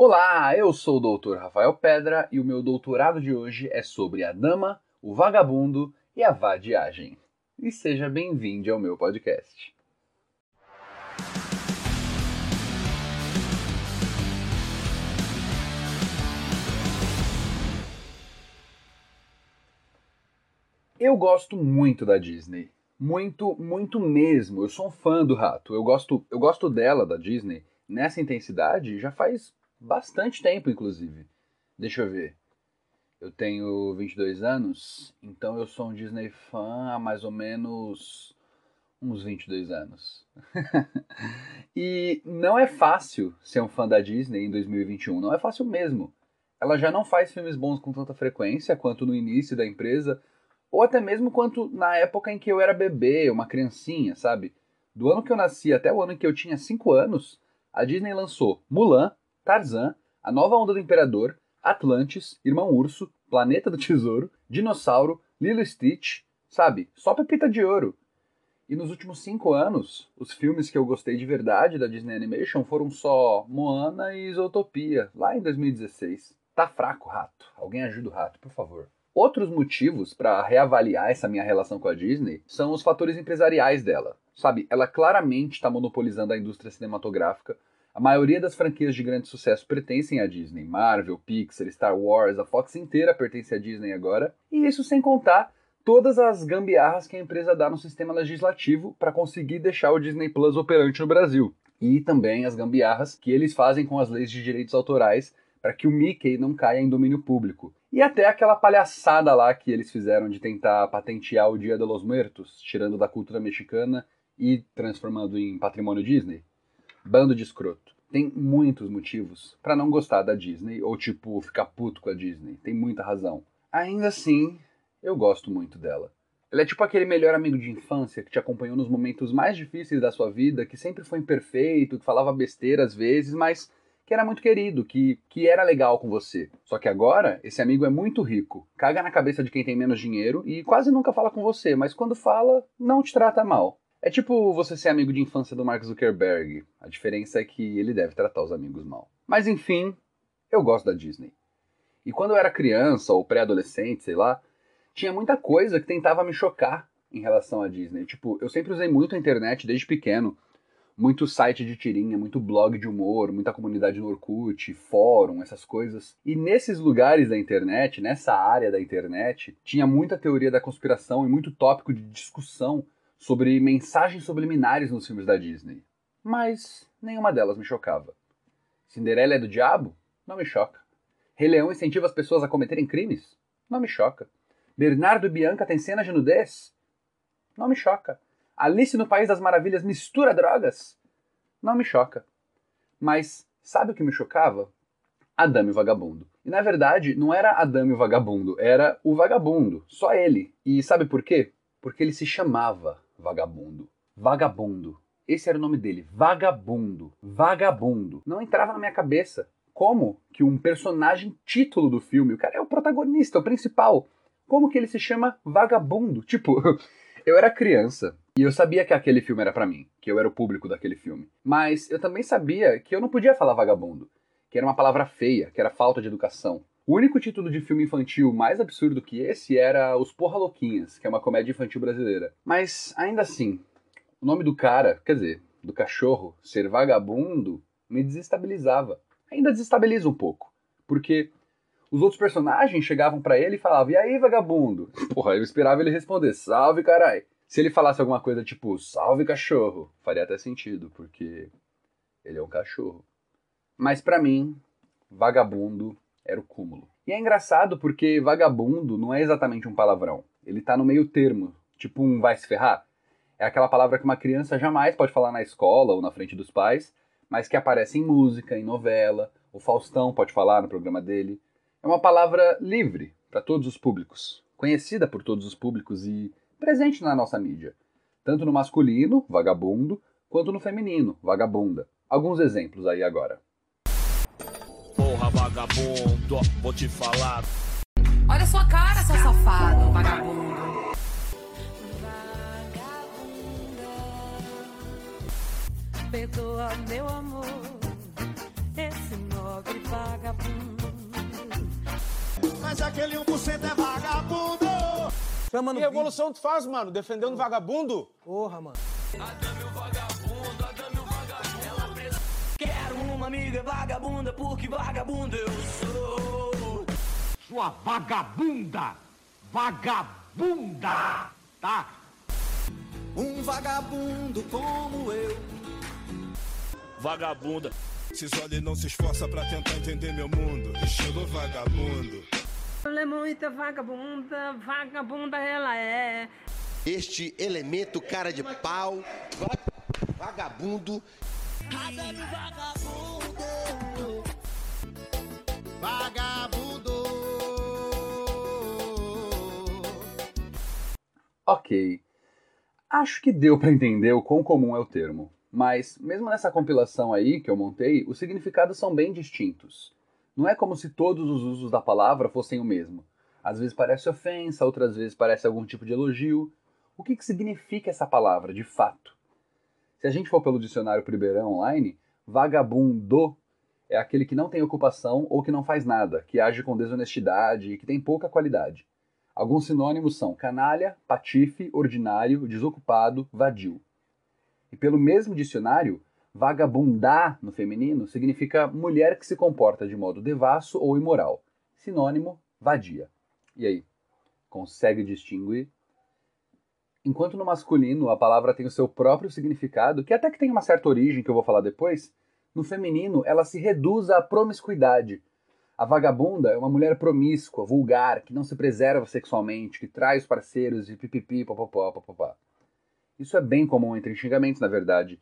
Olá, eu sou o Dr. Rafael Pedra e o meu doutorado de hoje é sobre a dama, o vagabundo e a vadiagem. E seja bem-vindo ao meu podcast. Eu gosto muito da Disney. Muito, muito mesmo. Eu sou um fã do rato. Eu gosto, eu gosto dela, da Disney, nessa intensidade já faz bastante tempo, inclusive. Deixa eu ver. Eu tenho 22 anos, então eu sou um Disney fã há mais ou menos uns 22 anos. e não é fácil ser um fã da Disney em 2021, não é fácil mesmo. Ela já não faz filmes bons com tanta frequência quanto no início da empresa, ou até mesmo quanto na época em que eu era bebê, uma criancinha, sabe? Do ano que eu nasci até o ano em que eu tinha 5 anos, a Disney lançou Mulan, Tarzan, A Nova Onda do Imperador, Atlantis, Irmão Urso, Planeta do Tesouro, Dinossauro, Lilo Stitch, sabe? Só pepita de ouro. E nos últimos cinco anos, os filmes que eu gostei de verdade da Disney Animation foram só Moana e Zootopia, lá em 2016. Tá fraco, rato. Alguém ajuda o rato, por favor. Outros motivos para reavaliar essa minha relação com a Disney são os fatores empresariais dela. Sabe, ela claramente está monopolizando a indústria cinematográfica a maioria das franquias de grande sucesso pertencem à Disney. Marvel, Pixar, Star Wars, a Fox inteira pertence à Disney agora. E isso sem contar todas as gambiarras que a empresa dá no sistema legislativo para conseguir deixar o Disney Plus operante no Brasil. E também as gambiarras que eles fazem com as leis de direitos autorais para que o Mickey não caia em domínio público. E até aquela palhaçada lá que eles fizeram de tentar patentear o Dia de los Muertos, tirando da cultura mexicana e transformando em patrimônio Disney. Bando de escroto. Tem muitos motivos para não gostar da Disney ou tipo ficar puto com a Disney. Tem muita razão. Ainda assim, eu gosto muito dela. Ela é tipo aquele melhor amigo de infância que te acompanhou nos momentos mais difíceis da sua vida, que sempre foi imperfeito, que falava besteira às vezes, mas que era muito querido, que, que era legal com você. Só que agora, esse amigo é muito rico, caga na cabeça de quem tem menos dinheiro e quase nunca fala com você, mas quando fala, não te trata mal. É tipo você ser amigo de infância do Mark Zuckerberg. A diferença é que ele deve tratar os amigos mal. Mas enfim, eu gosto da Disney. E quando eu era criança ou pré-adolescente, sei lá, tinha muita coisa que tentava me chocar em relação à Disney. Tipo, eu sempre usei muito a internet desde pequeno. Muito site de tirinha, muito blog de humor, muita comunidade no Orkut, fórum, essas coisas. E nesses lugares da internet, nessa área da internet, tinha muita teoria da conspiração e muito tópico de discussão sobre mensagens subliminares nos filmes da Disney, mas nenhuma delas me chocava. Cinderela é do diabo? Não me choca. Rei Leão incentiva as pessoas a cometerem crimes? Não me choca. Bernardo e Bianca têm cenas de nudez? Não me choca. Alice no País das Maravilhas mistura drogas? Não me choca. Mas sabe o que me chocava? Adame o Vagabundo. E na verdade, não era Adame o Vagabundo, era o Vagabundo, só ele. E sabe por quê? Porque ele se chamava Vagabundo. Vagabundo. Esse era o nome dele. Vagabundo. Vagabundo. Não entrava na minha cabeça. Como que um personagem título do filme, o cara é o protagonista, o principal. Como que ele se chama Vagabundo? Tipo, eu era criança e eu sabia que aquele filme era para mim, que eu era o público daquele filme. Mas eu também sabia que eu não podia falar vagabundo, que era uma palavra feia, que era falta de educação. O único título de filme infantil mais absurdo que esse era Os Porra Louquinhas, que é uma comédia infantil brasileira. Mas, ainda assim, o nome do cara, quer dizer, do cachorro, ser vagabundo, me desestabilizava. Ainda desestabiliza um pouco, porque os outros personagens chegavam para ele e falavam: E aí, vagabundo? Porra, eu esperava ele responder: Salve, carai. Se ele falasse alguma coisa tipo: Salve, cachorro, faria até sentido, porque ele é um cachorro. Mas para mim, vagabundo era o cúmulo. E é engraçado porque vagabundo não é exatamente um palavrão. Ele tá no meio termo, tipo um vai se ferrar. É aquela palavra que uma criança jamais pode falar na escola ou na frente dos pais, mas que aparece em música, em novela, o Faustão pode falar no programa dele. É uma palavra livre para todos os públicos, conhecida por todos os públicos e presente na nossa mídia, tanto no masculino, vagabundo, quanto no feminino, vagabunda. Alguns exemplos aí agora vagabundo, vou te falar. Olha sua cara, seu safado, vagabundo. Perdoa, meu amor, esse nobre Mas aquele 1% é vagabundo. Chama no Que revolução tu faz, mano? Defendendo vagabundo? Porra, mano. Quero uma amiga vagabunda, porque vagabundo eu sou. Sua vagabunda! Vagabunda! Tá? Um vagabundo como eu. Vagabunda. Esses olhos não se esforça pra tentar entender meu mundo. Estilo vagabundo. Ela é muita vagabunda, vagabunda ela é. Este elemento cara de pau, va- vagabundo, Vagabundo. Ok. Acho que deu pra entender o quão comum é o termo. Mas, mesmo nessa compilação aí que eu montei, os significados são bem distintos. Não é como se todos os usos da palavra fossem o mesmo. Às vezes parece ofensa, outras vezes parece algum tipo de elogio. O que, que significa essa palavra, de fato? Se a gente for pelo dicionário Primeirão online, vagabundo é aquele que não tem ocupação ou que não faz nada, que age com desonestidade e que tem pouca qualidade. Alguns sinônimos são canalha, patife, ordinário, desocupado, vadio. E pelo mesmo dicionário, vagabundar no feminino significa mulher que se comporta de modo devasso ou imoral. Sinônimo, vadia. E aí? Consegue distinguir? Enquanto no masculino a palavra tem o seu próprio significado, que até que tem uma certa origem que eu vou falar depois, no feminino ela se reduz à promiscuidade. A vagabunda é uma mulher promíscua, vulgar, que não se preserva sexualmente, que trai os parceiros e pipipi, popopó, popopá. Isso é bem comum entre xingamentos, na verdade.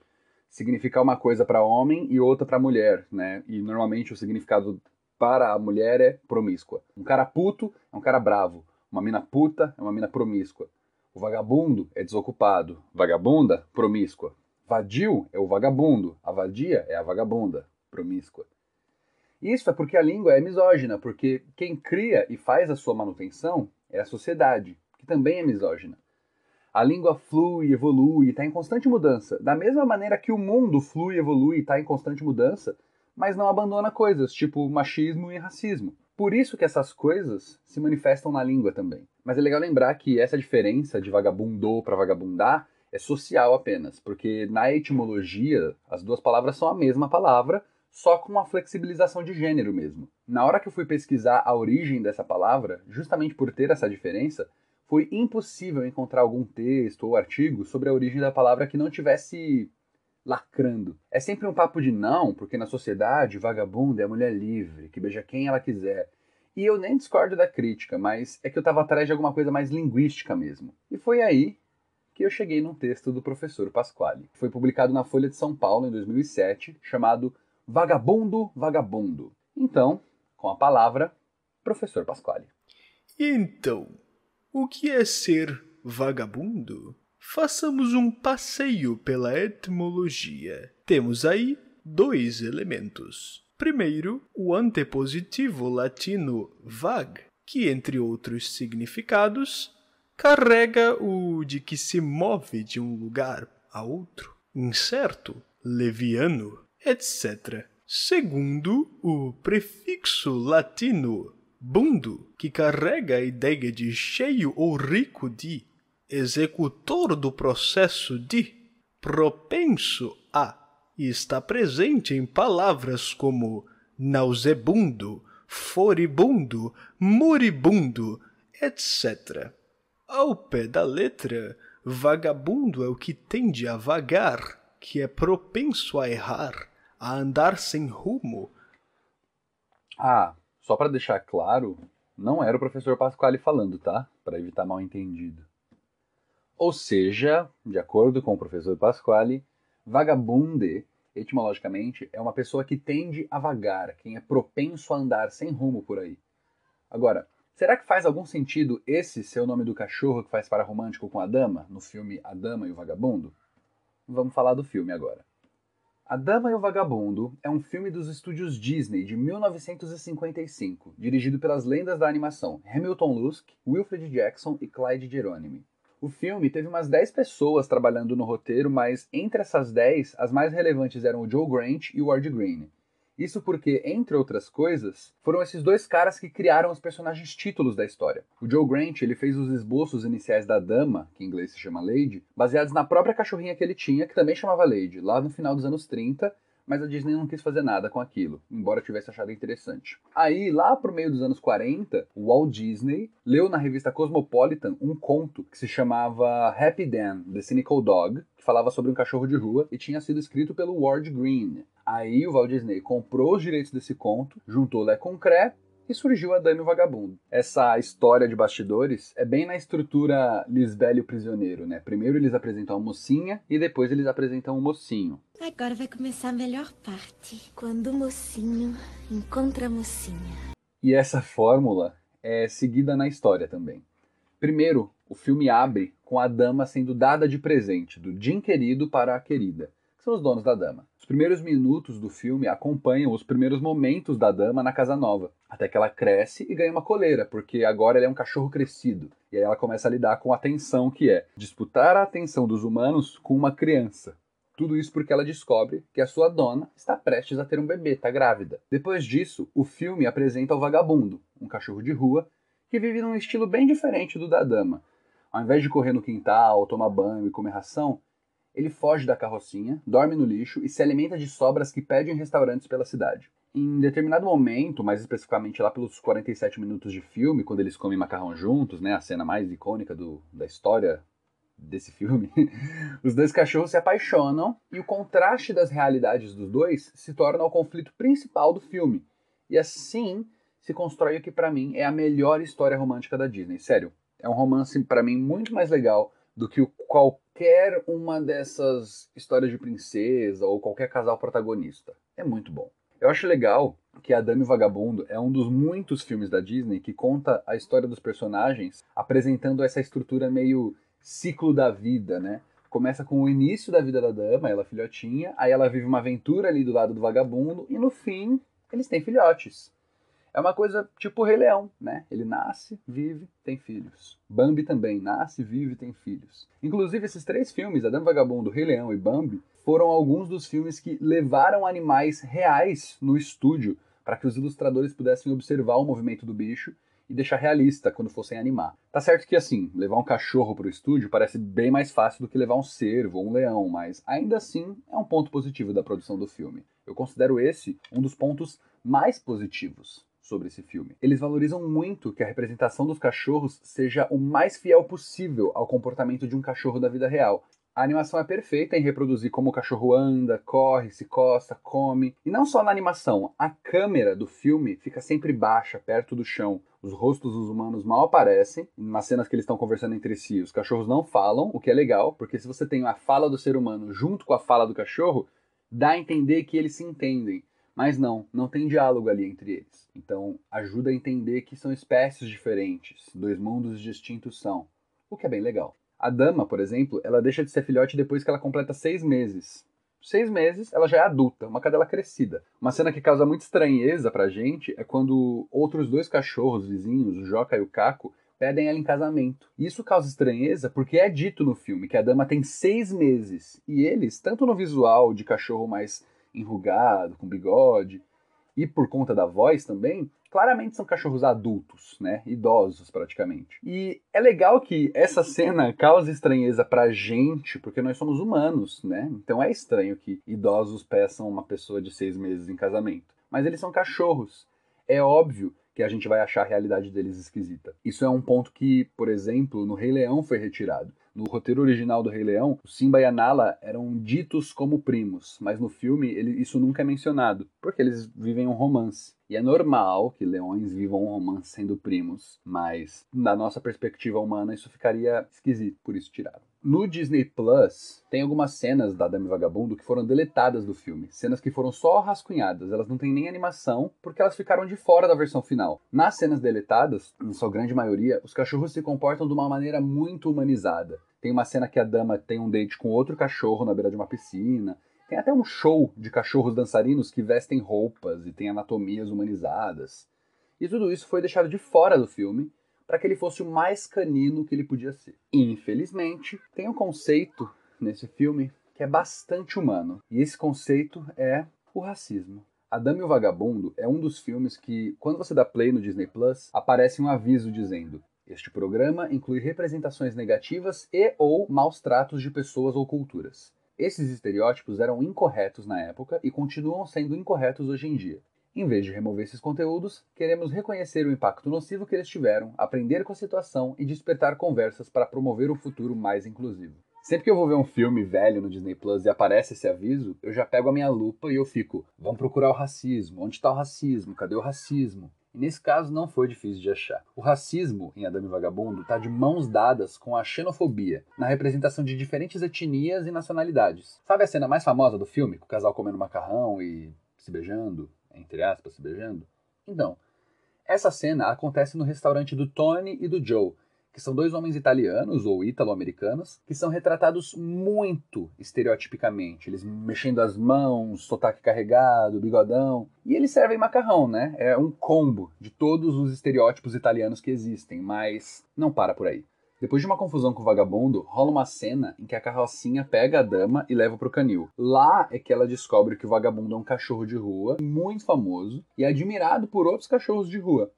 Significar uma coisa para homem e outra para mulher, né? E normalmente o significado para a mulher é promíscua. Um cara puto é um cara bravo. Uma mina puta é uma mina promíscua. O vagabundo é desocupado. Vagabunda, promíscua. Vadio é o vagabundo. A vadia é a vagabunda, promíscua. Isso é porque a língua é misógina, porque quem cria e faz a sua manutenção é a sociedade, que também é misógina. A língua flui, evolui, está em constante mudança, da mesma maneira que o mundo flui, evolui e está em constante mudança, mas não abandona coisas, tipo machismo e racismo. Por isso que essas coisas se manifestam na língua também. Mas é legal lembrar que essa diferença de vagabundo para vagabundar é social apenas, porque na etimologia as duas palavras são a mesma palavra, só com uma flexibilização de gênero mesmo. Na hora que eu fui pesquisar a origem dessa palavra, justamente por ter essa diferença, foi impossível encontrar algum texto ou artigo sobre a origem da palavra que não tivesse lacrando. É sempre um papo de não, porque na sociedade vagabundo é a mulher livre, que beija quem ela quiser. E eu nem discordo da crítica, mas é que eu estava atrás de alguma coisa mais linguística mesmo. E foi aí que eu cheguei num texto do professor Pasquale. Foi publicado na Folha de São Paulo em 2007, chamado Vagabundo, Vagabundo. Então, com a palavra, professor Pasquale. Então, o que é ser vagabundo? Façamos um passeio pela etimologia. Temos aí dois elementos. Primeiro, o antepositivo latino vag, que, entre outros significados, carrega o de que se move de um lugar a outro, incerto, leviano, etc. Segundo, o prefixo latino bundo, que carrega a ideia de cheio ou rico de, executor do processo de, propenso a, e está presente em palavras como nausebundo, foribundo, moribundo, etc. Ao pé da letra, vagabundo é o que tende a vagar, que é propenso a errar, a andar sem rumo. Ah, só para deixar claro, não era o professor Pasquale falando, tá? Para evitar mal entendido. Ou seja, de acordo com o professor Pasquale, vagabunde, etimologicamente, é uma pessoa que tende a vagar, quem é propenso a andar sem rumo por aí. Agora, será que faz algum sentido esse ser o nome do cachorro que faz para romântico com a dama, no filme A Dama e o Vagabundo? Vamos falar do filme agora. A Dama e o Vagabundo é um filme dos estúdios Disney de 1955, dirigido pelas lendas da animação Hamilton Luske, Wilfred Jackson e Clyde Geronimi. O filme teve umas 10 pessoas trabalhando no roteiro, mas entre essas 10, as mais relevantes eram o Joe Grant e o Ward Green. Isso porque, entre outras coisas, foram esses dois caras que criaram os personagens títulos da história. O Joe Grant ele fez os esboços iniciais da dama, que em inglês se chama Lady, baseados na própria cachorrinha que ele tinha, que também chamava Lady, lá no final dos anos 30, mas a Disney não quis fazer nada com aquilo, embora tivesse achado interessante. Aí, lá pro meio dos anos 40, o Walt Disney leu na revista Cosmopolitan um conto que se chamava Happy Dan, The Cynical Dog, que falava sobre um cachorro de rua e tinha sido escrito pelo Ward Green. Aí o Walt Disney comprou os direitos desse conto, juntou Le Concret e surgiu a Dame o Vagabundo. Essa história de bastidores é bem na estrutura Lisbela e o Prisioneiro, né? Primeiro eles apresentam a mocinha e depois eles apresentam o mocinho. Agora vai começar a melhor parte, quando o mocinho encontra a mocinha. E essa fórmula é seguida na história também. Primeiro, o filme abre com a dama sendo dada de presente do Jim querido para a querida, que são os donos da dama. Os primeiros minutos do filme acompanham os primeiros momentos da dama na casa nova, até que ela cresce e ganha uma coleira, porque agora ela é um cachorro crescido. E aí ela começa a lidar com a tensão que é disputar a atenção dos humanos com uma criança. Tudo isso porque ela descobre que a sua dona está prestes a ter um bebê, está grávida. Depois disso, o filme apresenta o vagabundo, um cachorro de rua que vive num estilo bem diferente do da dama. Ao invés de correr no quintal, tomar banho e comer ração, ele foge da carrocinha, dorme no lixo e se alimenta de sobras que pede em restaurantes pela cidade. Em determinado momento, mais especificamente lá pelos 47 minutos de filme, quando eles comem macarrão juntos, né, a cena mais icônica do, da história desse filme, os dois cachorros se apaixonam e o contraste das realidades dos dois se torna o conflito principal do filme. E assim se constrói o que para mim é a melhor história romântica da Disney. Sério, é um romance para mim muito mais legal do que qualquer uma dessas histórias de princesa ou qualquer casal protagonista. É muito bom. Eu acho legal que A Dame Vagabundo é um dos muitos filmes da Disney que conta a história dos personagens apresentando essa estrutura meio ciclo da vida, né? Começa com o início da vida da dama, ela filhotinha, aí ela vive uma aventura ali do lado do vagabundo e no fim eles têm filhotes. É uma coisa tipo o Rei Leão, né? Ele nasce, vive, tem filhos. Bambi também nasce, vive, tem filhos. Inclusive, esses três filmes, Adão Vagabundo, Rei Leão e Bambi, foram alguns dos filmes que levaram animais reais no estúdio para que os ilustradores pudessem observar o movimento do bicho e deixar realista quando fossem animar. Tá certo que assim, levar um cachorro para o estúdio parece bem mais fácil do que levar um cervo ou um leão, mas ainda assim é um ponto positivo da produção do filme. Eu considero esse um dos pontos mais positivos sobre esse filme. Eles valorizam muito que a representação dos cachorros seja o mais fiel possível ao comportamento de um cachorro da vida real. A animação é perfeita em reproduzir como o cachorro anda, corre, se costa, come. E não só na animação, a câmera do filme fica sempre baixa, perto do chão. Os rostos dos humanos mal aparecem. Nas cenas que eles estão conversando entre si, os cachorros não falam, o que é legal, porque se você tem a fala do ser humano junto com a fala do cachorro, dá a entender que eles se entendem. Mas não, não tem diálogo ali entre eles. Então ajuda a entender que são espécies diferentes, dois mundos distintos são, o que é bem legal. A dama, por exemplo, ela deixa de ser filhote depois que ela completa seis meses. Seis meses, ela já é adulta, uma cadela crescida. Uma cena que causa muita estranheza pra gente é quando outros dois cachorros vizinhos, o Joca e o Caco, pedem ela em casamento. Isso causa estranheza porque é dito no filme que a dama tem seis meses e eles, tanto no visual de cachorro mais enrugado, com bigode, e por conta da voz também, claramente são cachorros adultos, né? Idosos praticamente. E é legal que essa cena cause estranheza pra gente, porque nós somos humanos, né? Então é estranho que idosos peçam uma pessoa de seis meses em casamento. Mas eles são cachorros. É óbvio que a gente vai achar a realidade deles esquisita. Isso é um ponto que, por exemplo, no Rei Leão foi retirado. No roteiro original do Rei Leão, Simba e a Nala eram ditos como primos, mas no filme ele, isso nunca é mencionado, porque eles vivem um romance. E é normal que leões vivam um romance sendo primos, mas da nossa perspectiva humana isso ficaria esquisito, por isso tiraram. No Disney Plus, tem algumas cenas da Dame Vagabundo que foram deletadas do filme. Cenas que foram só rascunhadas, elas não têm nem animação, porque elas ficaram de fora da versão final. Nas cenas deletadas, em sua grande maioria, os cachorros se comportam de uma maneira muito humanizada. Tem uma cena que a dama tem um date com outro cachorro na beira de uma piscina. Tem até um show de cachorros dançarinos que vestem roupas e têm anatomias humanizadas. E tudo isso foi deixado de fora do filme para que ele fosse o mais canino que ele podia ser. Infelizmente, tem um conceito nesse filme que é bastante humano. E esse conceito é o racismo. A e o Vagabundo é um dos filmes que, quando você dá play no Disney Plus, aparece um aviso dizendo: Este programa inclui representações negativas e ou maus tratos de pessoas ou culturas. Esses estereótipos eram incorretos na época e continuam sendo incorretos hoje em dia. Em vez de remover esses conteúdos, queremos reconhecer o impacto nocivo que eles tiveram, aprender com a situação e despertar conversas para promover um futuro mais inclusivo. Sempre que eu vou ver um filme velho no Disney Plus e aparece esse aviso, eu já pego a minha lupa e eu fico: vamos procurar o racismo. Onde está o racismo? Cadê o racismo? E nesse caso não foi difícil de achar. O racismo em Adame Vagabundo está de mãos dadas com a xenofobia, na representação de diferentes etnias e nacionalidades. Sabe a cena mais famosa do filme, com o casal comendo macarrão e se beijando, entre aspas, se beijando? Então, essa cena acontece no restaurante do Tony e do Joe, que são dois homens italianos ou ítalo-americanos que são retratados muito estereotipicamente. Eles mexendo as mãos, sotaque carregado, bigodão. E eles servem macarrão, né? É um combo de todos os estereótipos italianos que existem, mas não para por aí. Depois de uma confusão com o vagabundo, rola uma cena em que a carrocinha pega a dama e leva pro canil. Lá é que ela descobre que o vagabundo é um cachorro de rua, muito famoso e admirado por outros cachorros de rua.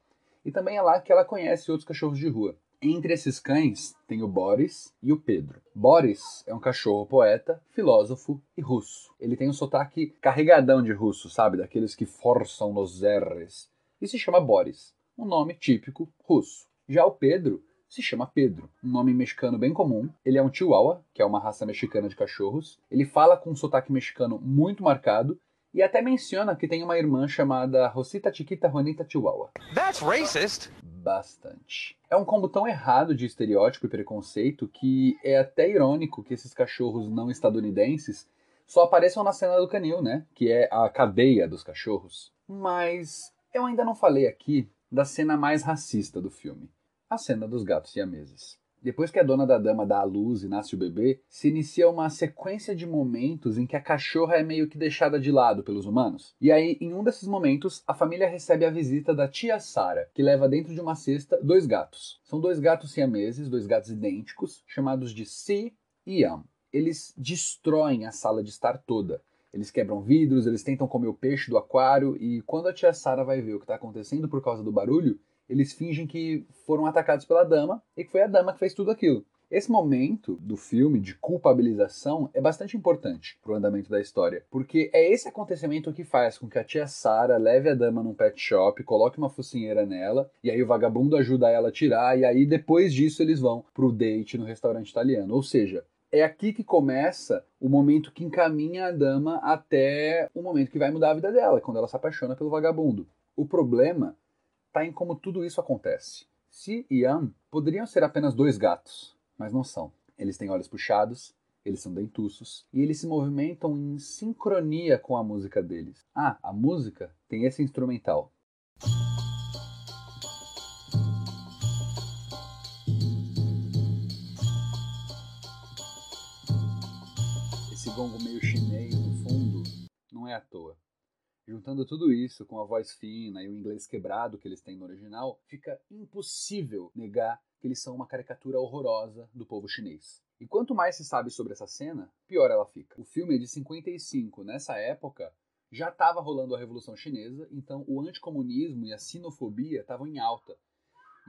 E também é lá que ela conhece outros cachorros de rua. Entre esses cães tem o Boris e o Pedro. Boris é um cachorro poeta, filósofo e russo. Ele tem um sotaque carregadão de russo, sabe? Daqueles que forçam nos R's. E se chama Boris, um nome típico russo. Já o Pedro se chama Pedro, um nome mexicano bem comum. Ele é um chihuahua, que é uma raça mexicana de cachorros. Ele fala com um sotaque mexicano muito marcado e até menciona que tem uma irmã chamada Rosita Chiquita Juanita Chihuahua. That's racist. Bastante. É um combo tão errado de estereótipo e preconceito que é até irônico que esses cachorros não estadunidenses só apareçam na cena do canil, né? Que é a cadeia dos cachorros. Mas eu ainda não falei aqui da cena mais racista do filme a cena dos gatos siameses. Depois que a dona da dama dá à luz e nasce o bebê, se inicia uma sequência de momentos em que a cachorra é meio que deixada de lado pelos humanos. E aí, em um desses momentos, a família recebe a visita da tia Sara, que leva dentro de uma cesta dois gatos. São dois gatos siameses, dois gatos idênticos, chamados de Si e Yam. Eles destroem a sala de estar toda. Eles quebram vidros, eles tentam comer o peixe do aquário e quando a tia Sara vai ver o que está acontecendo por causa do barulho, eles fingem que foram atacados pela dama e que foi a dama que fez tudo aquilo. Esse momento do filme de culpabilização é bastante importante para o andamento da história, porque é esse acontecimento que faz com que a tia Sara leve a dama num pet shop, coloque uma focinheira nela, e aí o vagabundo ajuda ela a tirar, e aí depois disso eles vão pro date no restaurante italiano. Ou seja, é aqui que começa o momento que encaminha a dama até o momento que vai mudar a vida dela, quando ela se apaixona pelo vagabundo. O problema está em como tudo isso acontece. Si e Am poderiam ser apenas dois gatos, mas não são. Eles têm olhos puxados, eles são dentuços e eles se movimentam em sincronia com a música deles. Ah, a música tem esse instrumental. Esse gongo meio chinês no fundo não é à toa. Juntando tudo isso com a voz fina e o inglês quebrado que eles têm no original, fica impossível negar que eles são uma caricatura horrorosa do povo chinês. E quanto mais se sabe sobre essa cena, pior ela fica. O filme é de 55, nessa época já estava rolando a Revolução Chinesa, então o anticomunismo e a sinofobia estavam em alta.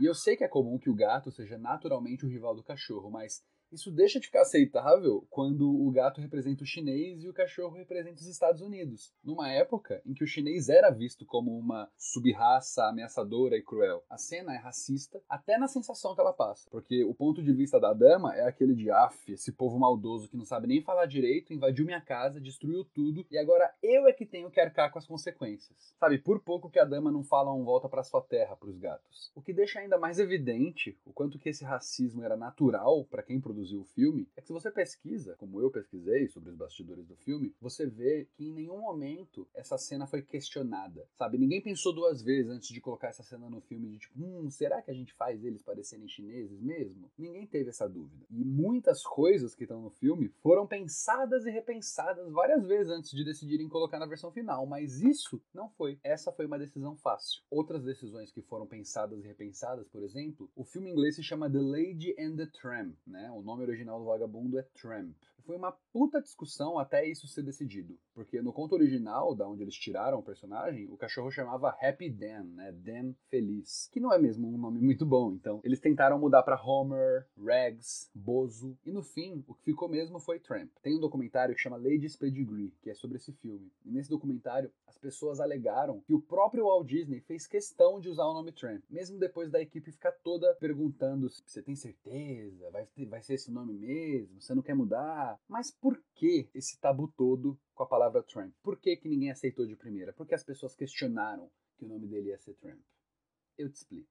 E eu sei que é comum que o gato seja naturalmente o rival do cachorro, mas isso deixa de ficar aceitável quando o gato representa o chinês e o cachorro representa os Estados Unidos, numa época em que o chinês era visto como uma subraça ameaçadora e cruel. A cena é racista até na sensação que ela passa, porque o ponto de vista da dama é aquele de af, esse povo maldoso que não sabe nem falar direito, invadiu minha casa, destruiu tudo e agora eu é que tenho que arcar com as consequências. Sabe, por pouco que a dama não fala um volta para sua terra para os gatos. O que deixa ainda mais evidente o quanto que esse racismo era natural para quem produziu produziu o filme, é que se você pesquisa, como eu pesquisei sobre os bastidores do filme, você vê que em nenhum momento essa cena foi questionada, sabe? Ninguém pensou duas vezes antes de colocar essa cena no filme de tipo, hum, será que a gente faz eles parecerem chineses mesmo? Ninguém teve essa dúvida. E muitas coisas que estão no filme foram pensadas e repensadas várias vezes antes de decidirem colocar na versão final, mas isso não foi. Essa foi uma decisão fácil. Outras decisões que foram pensadas e repensadas, por exemplo, o filme inglês se chama The Lady and the Tramp, né? O nome original do vagabundo é Tramp. Foi uma puta discussão até isso ser decidido, porque no conto original, da onde eles tiraram o personagem, o cachorro chamava Happy Dan, né? Dan feliz, que não é mesmo um nome muito bom. Então, eles tentaram mudar para Homer, Rags, Bozo, e no fim, o que ficou mesmo foi Tramp. Tem um documentário que chama Lady's Pedigree, que é sobre esse filme. E nesse documentário, as pessoas alegaram que o próprio Walt Disney fez questão de usar o nome Tramp, mesmo depois da equipe ficar toda perguntando se você tem certeza, vai, ter, vai ser esse nome mesmo, você não quer mudar. Mas por que esse tabu todo com a palavra Tramp? Por que, que ninguém aceitou de primeira? Porque as pessoas questionaram que o nome dele ia ser Tramp. Eu te explico.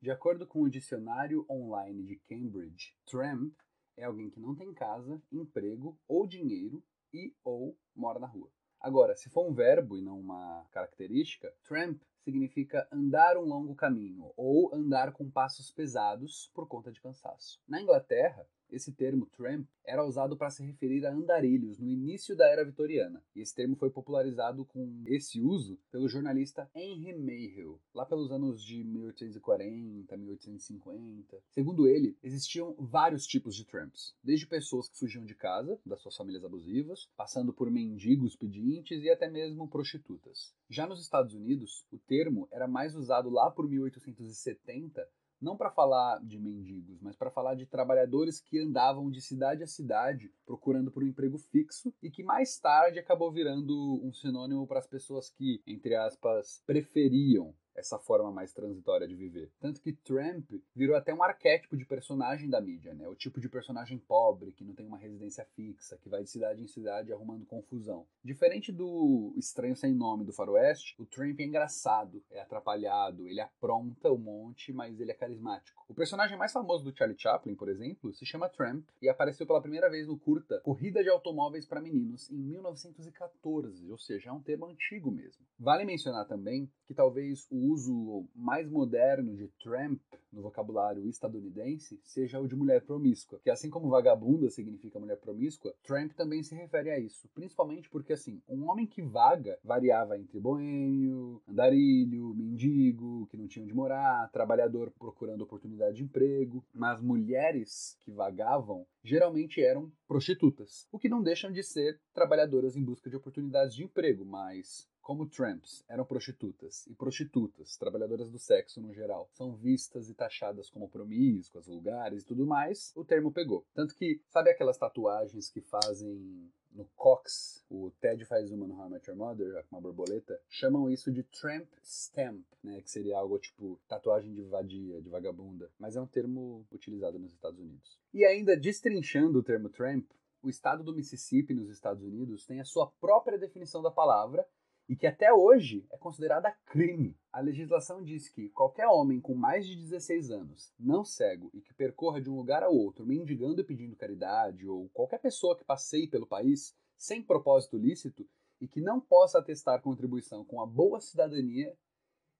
De acordo com o dicionário online de Cambridge, tramp é alguém que não tem casa, emprego ou dinheiro e ou mora na rua. Agora, se for um verbo e não uma característica, tramp significa andar um longo caminho ou andar com passos pesados por conta de cansaço. Na Inglaterra, esse termo tramp era usado para se referir a andarilhos no início da era vitoriana, e esse termo foi popularizado com esse uso pelo jornalista Henry Mayhew, lá pelos anos de 1840, 1850. Segundo ele, existiam vários tipos de tramps, desde pessoas que fugiam de casa, das suas famílias abusivas, passando por mendigos pedintes e até mesmo prostitutas. Já nos Estados Unidos, o termo era mais usado lá por 1870 não para falar de mendigos, mas para falar de trabalhadores que andavam de cidade a cidade procurando por um emprego fixo e que mais tarde acabou virando um sinônimo para as pessoas que, entre aspas, preferiam essa forma mais transitória de viver. Tanto que Tramp virou até um arquétipo de personagem da mídia, né? O tipo de personagem pobre, que não tem uma residência fixa, que vai de cidade em cidade arrumando confusão. Diferente do Estranho Sem Nome do Faroeste, o Tramp é engraçado, é atrapalhado, ele apronta um monte, mas ele é carismático. O personagem mais famoso do Charlie Chaplin, por exemplo, se chama Tramp e apareceu pela primeira vez no curta Corrida de Automóveis para Meninos em 1914, ou seja, é um termo antigo mesmo. Vale mencionar também que talvez o uso mais moderno de tramp no vocabulário estadunidense seja o de mulher promíscua, que assim como vagabunda significa mulher promíscua, tramp também se refere a isso, principalmente porque assim, um homem que vaga variava entre boêmio, andarilho, mendigo, que não tinha onde morar, trabalhador procurando oportunidade de emprego, mas mulheres que vagavam geralmente eram prostitutas, o que não deixam de ser trabalhadoras em busca de oportunidades de emprego, mas como tramps eram prostitutas e prostitutas, trabalhadoras do sexo no geral, são vistas e taxadas como promíscuas, vulgares e tudo mais, o termo pegou. Tanto que, sabe aquelas tatuagens que fazem no Cox, o Ted faz uma no How I Met Your Mother, uma borboleta, chamam isso de tramp stamp, né, que seria algo tipo tatuagem de vadia, de vagabunda, mas é um termo utilizado nos Estados Unidos. E ainda destrinchando o termo tramp, o estado do Mississippi nos Estados Unidos tem a sua própria definição da palavra e que até hoje é considerada crime. A legislação diz que qualquer homem com mais de 16 anos, não cego e que percorra de um lugar ao outro mendigando e pedindo caridade, ou qualquer pessoa que passeie pelo país sem propósito lícito e que não possa atestar contribuição com a boa cidadania,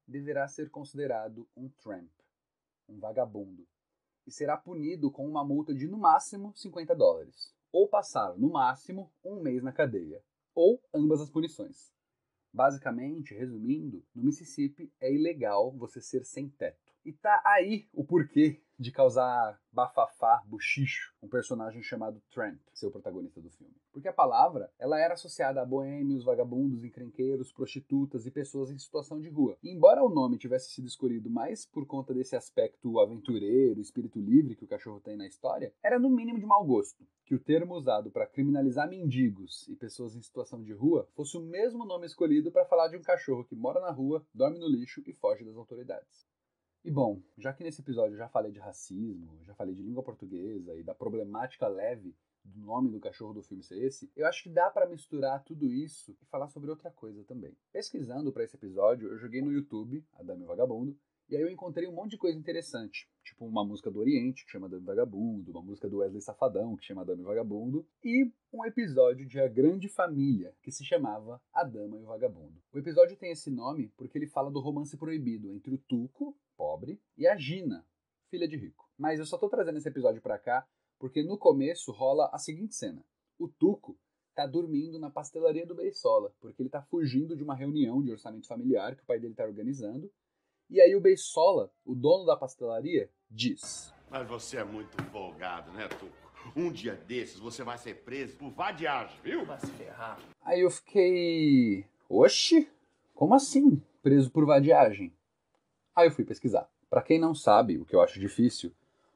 deverá ser considerado um tramp, um vagabundo, e será punido com uma multa de no máximo 50 dólares, ou passar no máximo um mês na cadeia, ou ambas as punições. Basicamente, resumindo, no Mississippi é ilegal você ser sem teto. E tá aí o porquê de causar bafafá, buchicho, um personagem chamado Tramp, seu protagonista do filme. Porque a palavra, ela era associada a boêmios, vagabundos, encrenqueiros, prostitutas e pessoas em situação de rua. E embora o nome tivesse sido escolhido mais por conta desse aspecto aventureiro, espírito livre que o cachorro tem na história, era no mínimo de mau gosto que o termo usado para criminalizar mendigos e pessoas em situação de rua fosse o mesmo nome escolhido para falar de um cachorro que mora na rua, dorme no lixo e foge das autoridades. E bom, já que nesse episódio eu já falei de racismo, já falei de língua portuguesa e da problemática leve do nome do cachorro do filme ser esse, eu acho que dá para misturar tudo isso e falar sobre outra coisa também. Pesquisando para esse episódio, eu joguei no YouTube, Adame Vagabundo, e aí eu encontrei um monte de coisa interessante, tipo uma música do Oriente que chama Dame Vagabundo, uma música do Wesley Safadão que chama Dame Vagabundo, e um episódio de A Grande Família que se chamava A Dama e o Vagabundo. O episódio tem esse nome porque ele fala do romance proibido entre o Tuco, pobre, e a Gina, filha de rico. Mas eu só tô trazendo esse episódio pra cá porque no começo rola a seguinte cena. O Tuco tá dormindo na pastelaria do Beisola, porque ele tá fugindo de uma reunião de orçamento familiar que o pai dele tá organizando e aí o Beisola, o dono da pastelaria, diz: Mas você é muito folgado, né, Tuco? Um dia desses você vai ser preso por vadiagem, viu? Vai se ferrar. Aí eu fiquei. Oxi? Como assim? Preso por vadiagem? Aí eu fui pesquisar. Para quem não sabe, o que eu acho difícil,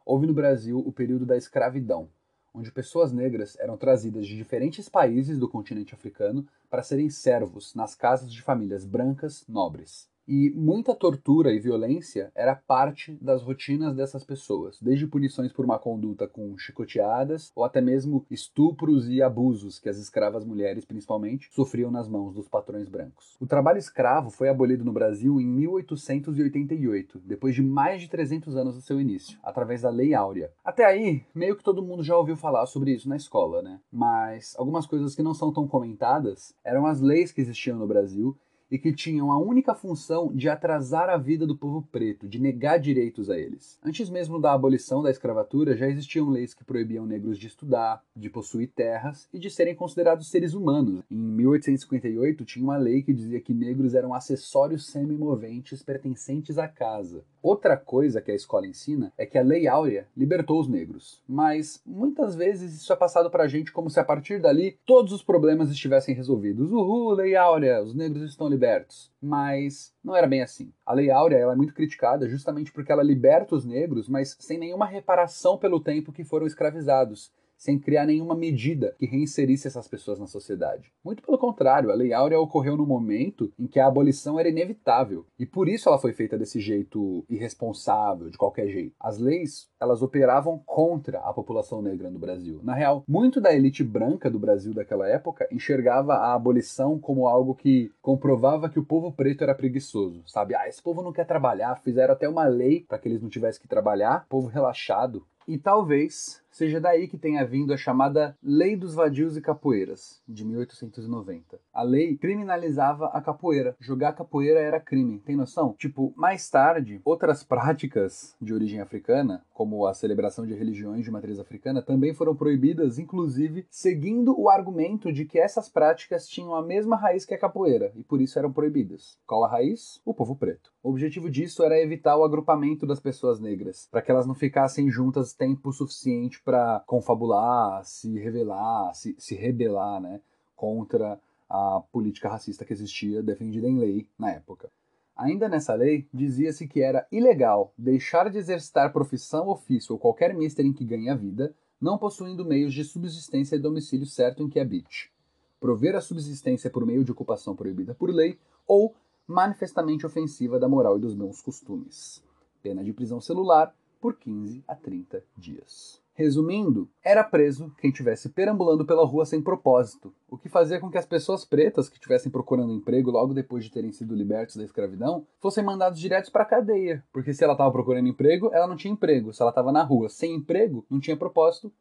houve no Brasil o período da escravidão, onde pessoas negras eram trazidas de diferentes países do continente africano para serem servos nas casas de famílias brancas nobres. E muita tortura e violência era parte das rotinas dessas pessoas, desde punições por má conduta com chicoteadas, ou até mesmo estupros e abusos que as escravas mulheres, principalmente, sofriam nas mãos dos patrões brancos. O trabalho escravo foi abolido no Brasil em 1888, depois de mais de 300 anos do seu início, através da Lei Áurea. Até aí, meio que todo mundo já ouviu falar sobre isso na escola, né? Mas algumas coisas que não são tão comentadas eram as leis que existiam no Brasil e que tinham a única função de atrasar a vida do povo preto, de negar direitos a eles. Antes mesmo da abolição da escravatura, já existiam leis que proibiam negros de estudar, de possuir terras e de serem considerados seres humanos. Em 1858 tinha uma lei que dizia que negros eram acessórios semimoventes pertencentes à casa. Outra coisa que a escola ensina é que a Lei Áurea libertou os negros, mas muitas vezes isso é passado pra gente como se a partir dali todos os problemas estivessem resolvidos. Uhul, Lei Áurea, os negros estão libertos. Mas não era bem assim. A Lei Áurea é muito criticada justamente porque ela liberta os negros, mas sem nenhuma reparação pelo tempo que foram escravizados sem criar nenhuma medida que reinserisse essas pessoas na sociedade. Muito pelo contrário, a Lei Áurea ocorreu no momento em que a abolição era inevitável, e por isso ela foi feita desse jeito irresponsável, de qualquer jeito. As leis, elas operavam contra a população negra no Brasil. Na real, muito da elite branca do Brasil daquela época enxergava a abolição como algo que comprovava que o povo preto era preguiçoso, sabe? Ah, esse povo não quer trabalhar, fizeram até uma lei para que eles não tivessem que trabalhar, povo relaxado. E talvez seja daí que tenha vindo a chamada Lei dos Vadios e Capoeiras, de 1890. A lei criminalizava a capoeira. Jogar capoeira era crime, tem noção? Tipo, mais tarde, outras práticas de origem africana, como a celebração de religiões de matriz africana, também foram proibidas, inclusive seguindo o argumento de que essas práticas tinham a mesma raiz que a capoeira e por isso eram proibidas. Qual a raiz? O povo preto. O objetivo disso era evitar o agrupamento das pessoas negras, para que elas não ficassem juntas tempo suficiente para confabular, se revelar, se, se rebelar, né, contra a política racista que existia, defendida em lei na época. Ainda nessa lei, dizia-se que era ilegal deixar de exercitar profissão, ofício ou qualquer mister em que ganhe a vida, não possuindo meios de subsistência e domicílio certo em que habite, prover a subsistência por meio de ocupação proibida por lei ou manifestamente ofensiva da moral e dos bons costumes. Pena de prisão celular por 15 a 30 dias. Resumindo, era preso quem estivesse perambulando pela rua sem propósito, o que fazia com que as pessoas pretas que estivessem procurando emprego logo depois de terem sido libertos da escravidão fossem mandados diretos para a cadeia, porque se ela estava procurando emprego, ela não tinha emprego, se ela estava na rua sem emprego, não tinha propósito,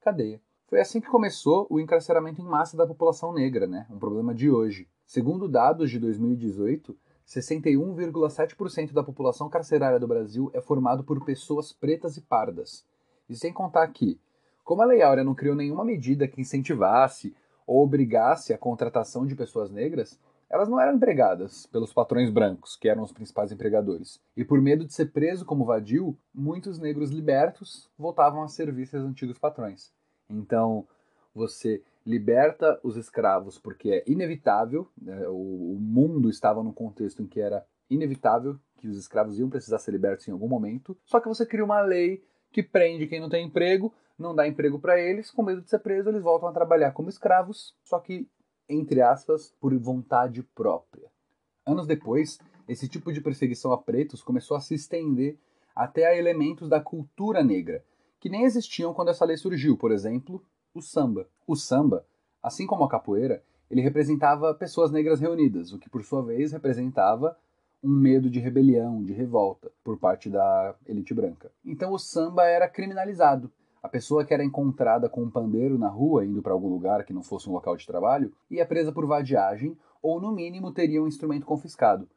cadeia. Foi assim que começou o encarceramento em massa da população negra, né? Um problema de hoje. Segundo dados de 2018, 61,7% da população carcerária do Brasil é formado por pessoas pretas e pardas. E sem contar que, como a Lei Áurea não criou nenhuma medida que incentivasse ou obrigasse a contratação de pessoas negras, elas não eram empregadas pelos patrões brancos, que eram os principais empregadores. E por medo de ser preso como vadio, muitos negros libertos voltavam a servir seus antigos patrões. Então, você liberta os escravos porque é inevitável, né? o, o mundo estava num contexto em que era inevitável que os escravos iam precisar ser libertos em algum momento, só que você cria uma lei que prende quem não tem emprego, não dá emprego para eles, com medo de ser preso, eles voltam a trabalhar como escravos, só que, entre aspas, por vontade própria. Anos depois, esse tipo de perseguição a pretos começou a se estender até a elementos da cultura negra, que nem existiam quando essa lei surgiu, por exemplo, o samba. O samba, assim como a capoeira, ele representava pessoas negras reunidas, o que por sua vez representava um medo de rebelião, de revolta por parte da elite branca. Então o samba era criminalizado. A pessoa que era encontrada com um pandeiro na rua, indo para algum lugar que não fosse um local de trabalho, ia presa por vadiagem ou, no mínimo, teria um instrumento confiscado.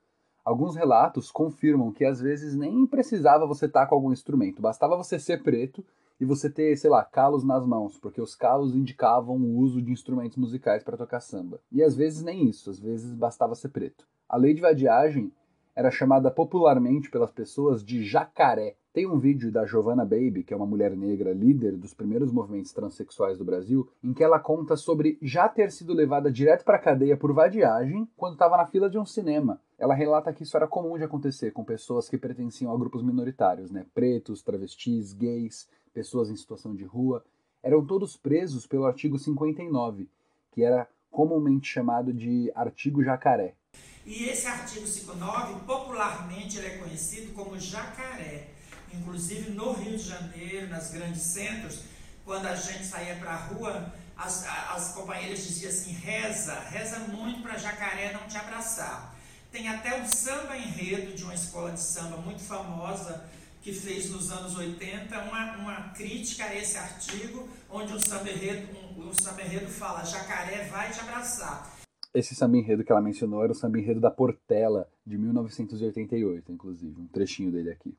Alguns relatos confirmam que às vezes nem precisava você estar com algum instrumento, bastava você ser preto e você ter, sei lá, calos nas mãos, porque os calos indicavam o uso de instrumentos musicais para tocar samba. E às vezes nem isso, às vezes bastava ser preto. A lei de vadiagem era chamada popularmente pelas pessoas de jacaré. Tem um vídeo da Giovanna Baby, que é uma mulher negra líder dos primeiros movimentos transexuais do Brasil, em que ela conta sobre já ter sido levada direto para a cadeia por vadiagem quando estava na fila de um cinema. Ela relata que isso era comum de acontecer com pessoas que pertenciam a grupos minoritários, né? Pretos, travestis, gays, pessoas em situação de rua. Eram todos presos pelo artigo 59, que era comumente chamado de artigo jacaré. E esse artigo 59, popularmente, ele é conhecido como jacaré. Inclusive no Rio de Janeiro, nas grandes centros, quando a gente saía para a rua, as, as companheiras diziam assim: reza, reza muito para jacaré não te abraçar. Tem até um samba enredo de uma escola de samba muito famosa que fez nos anos 80 uma, uma crítica a esse artigo, onde o samba enredo, um, um samba enredo fala: jacaré vai te abraçar. Esse samba enredo que ela mencionou era o samba enredo da Portela, de 1988, inclusive. Um trechinho dele aqui.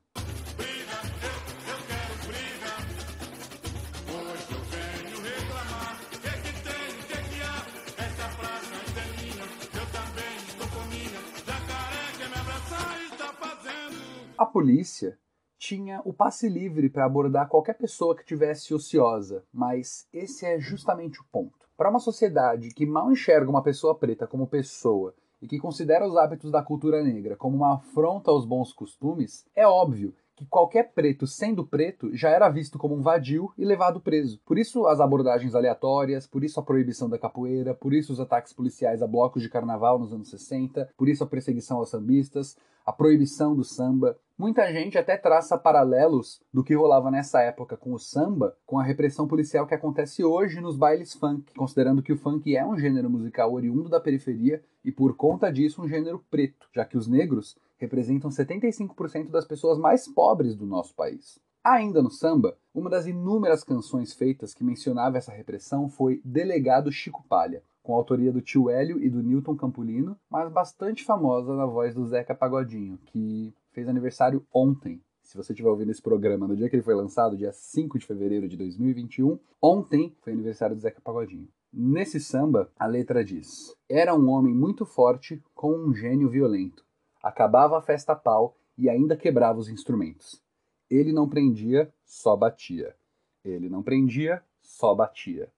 A polícia tinha o passe livre para abordar qualquer pessoa que tivesse ociosa, mas esse é justamente o ponto. Para uma sociedade que mal enxerga uma pessoa preta como pessoa e que considera os hábitos da cultura negra como uma afronta aos bons costumes, é óbvio que qualquer preto sendo preto já era visto como um vadio e levado preso. Por isso as abordagens aleatórias, por isso a proibição da capoeira, por isso os ataques policiais a blocos de carnaval nos anos 60, por isso a perseguição aos sambistas, a proibição do samba. Muita gente até traça paralelos do que rolava nessa época com o samba, com a repressão policial que acontece hoje nos bailes funk, considerando que o funk é um gênero musical oriundo da periferia e por conta disso um gênero preto, já que os negros representam 75% das pessoas mais pobres do nosso país. Ainda no samba, uma das inúmeras canções feitas que mencionava essa repressão foi Delegado Chico Palha, com a autoria do tio Hélio e do Newton Campolino, mas bastante famosa na voz do Zeca Pagodinho, que fez aniversário ontem. Se você estiver ouvindo esse programa no dia que ele foi lançado, dia 5 de fevereiro de 2021, ontem foi aniversário do Zeca Pagodinho. Nesse samba, a letra diz: Era um homem muito forte com um gênio violento. Acabava a festa a pau e ainda quebrava os instrumentos. Ele não prendia, só batia. Ele não prendia, só batia.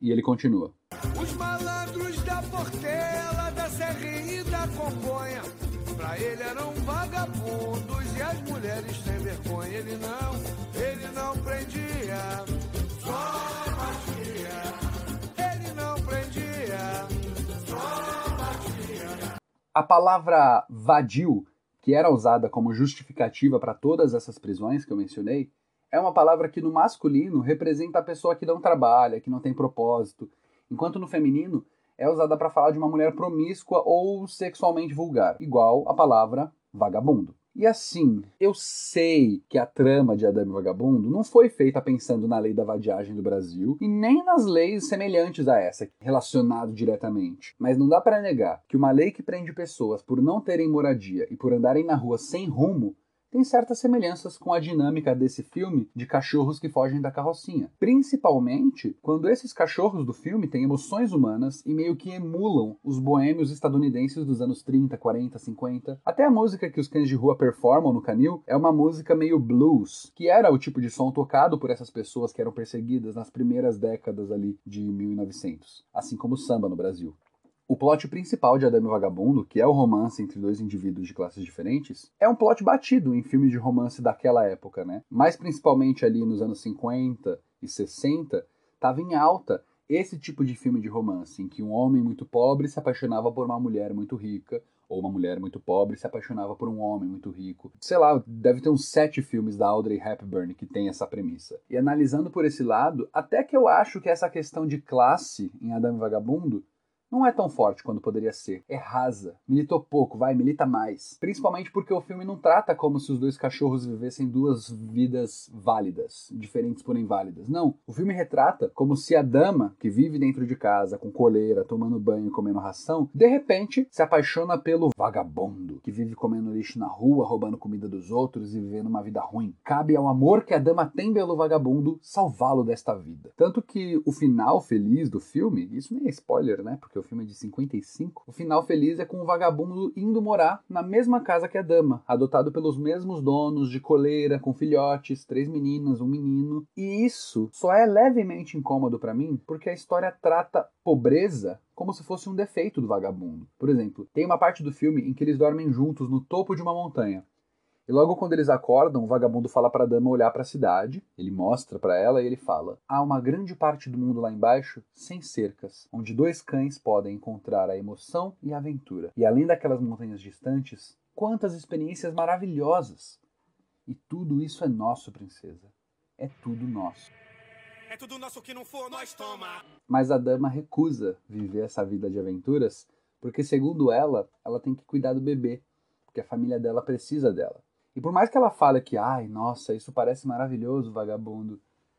E ele continua. Os malandros da Portela, da Serrinha e da Congonha, pra ele eram vagabundos e as mulheres sem vergonha. Ele não, ele não prendia, só A palavra vadio, que era usada como justificativa para todas essas prisões que eu mencionei, é uma palavra que no masculino representa a pessoa que não trabalha, que não tem propósito, enquanto no feminino é usada para falar de uma mulher promíscua ou sexualmente vulgar, igual a palavra vagabundo. E assim, eu sei que a trama de Adame Vagabundo não foi feita pensando na lei da vadiagem do Brasil e nem nas leis semelhantes a essa, relacionado diretamente. Mas não dá para negar que uma lei que prende pessoas por não terem moradia e por andarem na rua sem rumo tem certas semelhanças com a dinâmica desse filme de cachorros que fogem da carrocinha. Principalmente quando esses cachorros do filme têm emoções humanas e meio que emulam os boêmios estadunidenses dos anos 30, 40, 50. Até a música que os cães de rua performam no canil é uma música meio blues, que era o tipo de som tocado por essas pessoas que eram perseguidas nas primeiras décadas ali de 1900, assim como o samba no Brasil. O plot principal de Adame Vagabundo, que é o romance entre dois indivíduos de classes diferentes, é um plot batido em filmes de romance daquela época, né? Mais principalmente ali nos anos 50 e 60, estava em alta esse tipo de filme de romance, em que um homem muito pobre se apaixonava por uma mulher muito rica, ou uma mulher muito pobre se apaixonava por um homem muito rico. Sei lá, deve ter uns sete filmes da Audrey Hepburn que tem essa premissa. E analisando por esse lado, até que eu acho que essa questão de classe em Adame e Vagabundo não é tão forte quanto poderia ser. É rasa. Militou pouco, vai, milita mais. Principalmente porque o filme não trata como se os dois cachorros vivessem duas vidas válidas, diferentes porém válidas. Não. O filme retrata como se a dama, que vive dentro de casa, com coleira, tomando banho comendo ração, de repente se apaixona pelo vagabundo, que vive comendo lixo na rua, roubando comida dos outros e vivendo uma vida ruim. Cabe ao amor que a dama tem pelo vagabundo salvá-lo desta vida. Tanto que o final feliz do filme, isso nem é spoiler, né? Porque porque o filme é de 55, o final feliz é com o vagabundo indo morar na mesma casa que a dama, adotado pelos mesmos donos, de coleira, com filhotes, três meninas, um menino. E isso só é levemente incômodo para mim porque a história trata pobreza como se fosse um defeito do vagabundo. Por exemplo, tem uma parte do filme em que eles dormem juntos no topo de uma montanha. E logo quando eles acordam, o vagabundo fala para a dama olhar para a cidade. Ele mostra para ela e ele fala: Há uma grande parte do mundo lá embaixo sem cercas, onde dois cães podem encontrar a emoção e a aventura. E além daquelas montanhas distantes, quantas experiências maravilhosas! E tudo isso é nosso, princesa. É tudo nosso. É tudo nosso que não for, nós toma. Mas a dama recusa viver essa vida de aventuras, porque segundo ela, ela tem que cuidar do bebê, porque a família dela precisa dela. E por mais que ela fale que, ai, nossa, isso parece maravilhoso, vagabundo,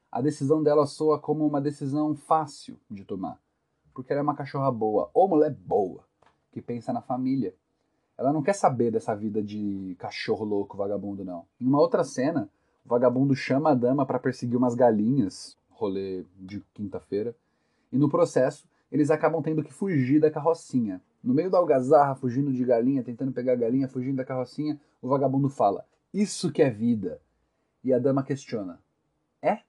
a decisão dela soa como uma decisão fácil de tomar. Porque ela é uma cachorra boa, ou mulher boa, que pensa na família. Ela não quer saber dessa vida de cachorro louco, vagabundo, não. Em uma outra cena, o vagabundo chama a dama para perseguir umas galinhas, rolê de quinta-feira, e no processo eles acabam tendo que fugir da carrocinha. No meio da algazarra, fugindo de galinha, tentando pegar a galinha, fugindo da carrocinha, o vagabundo fala: Isso que é vida. E a dama questiona: É?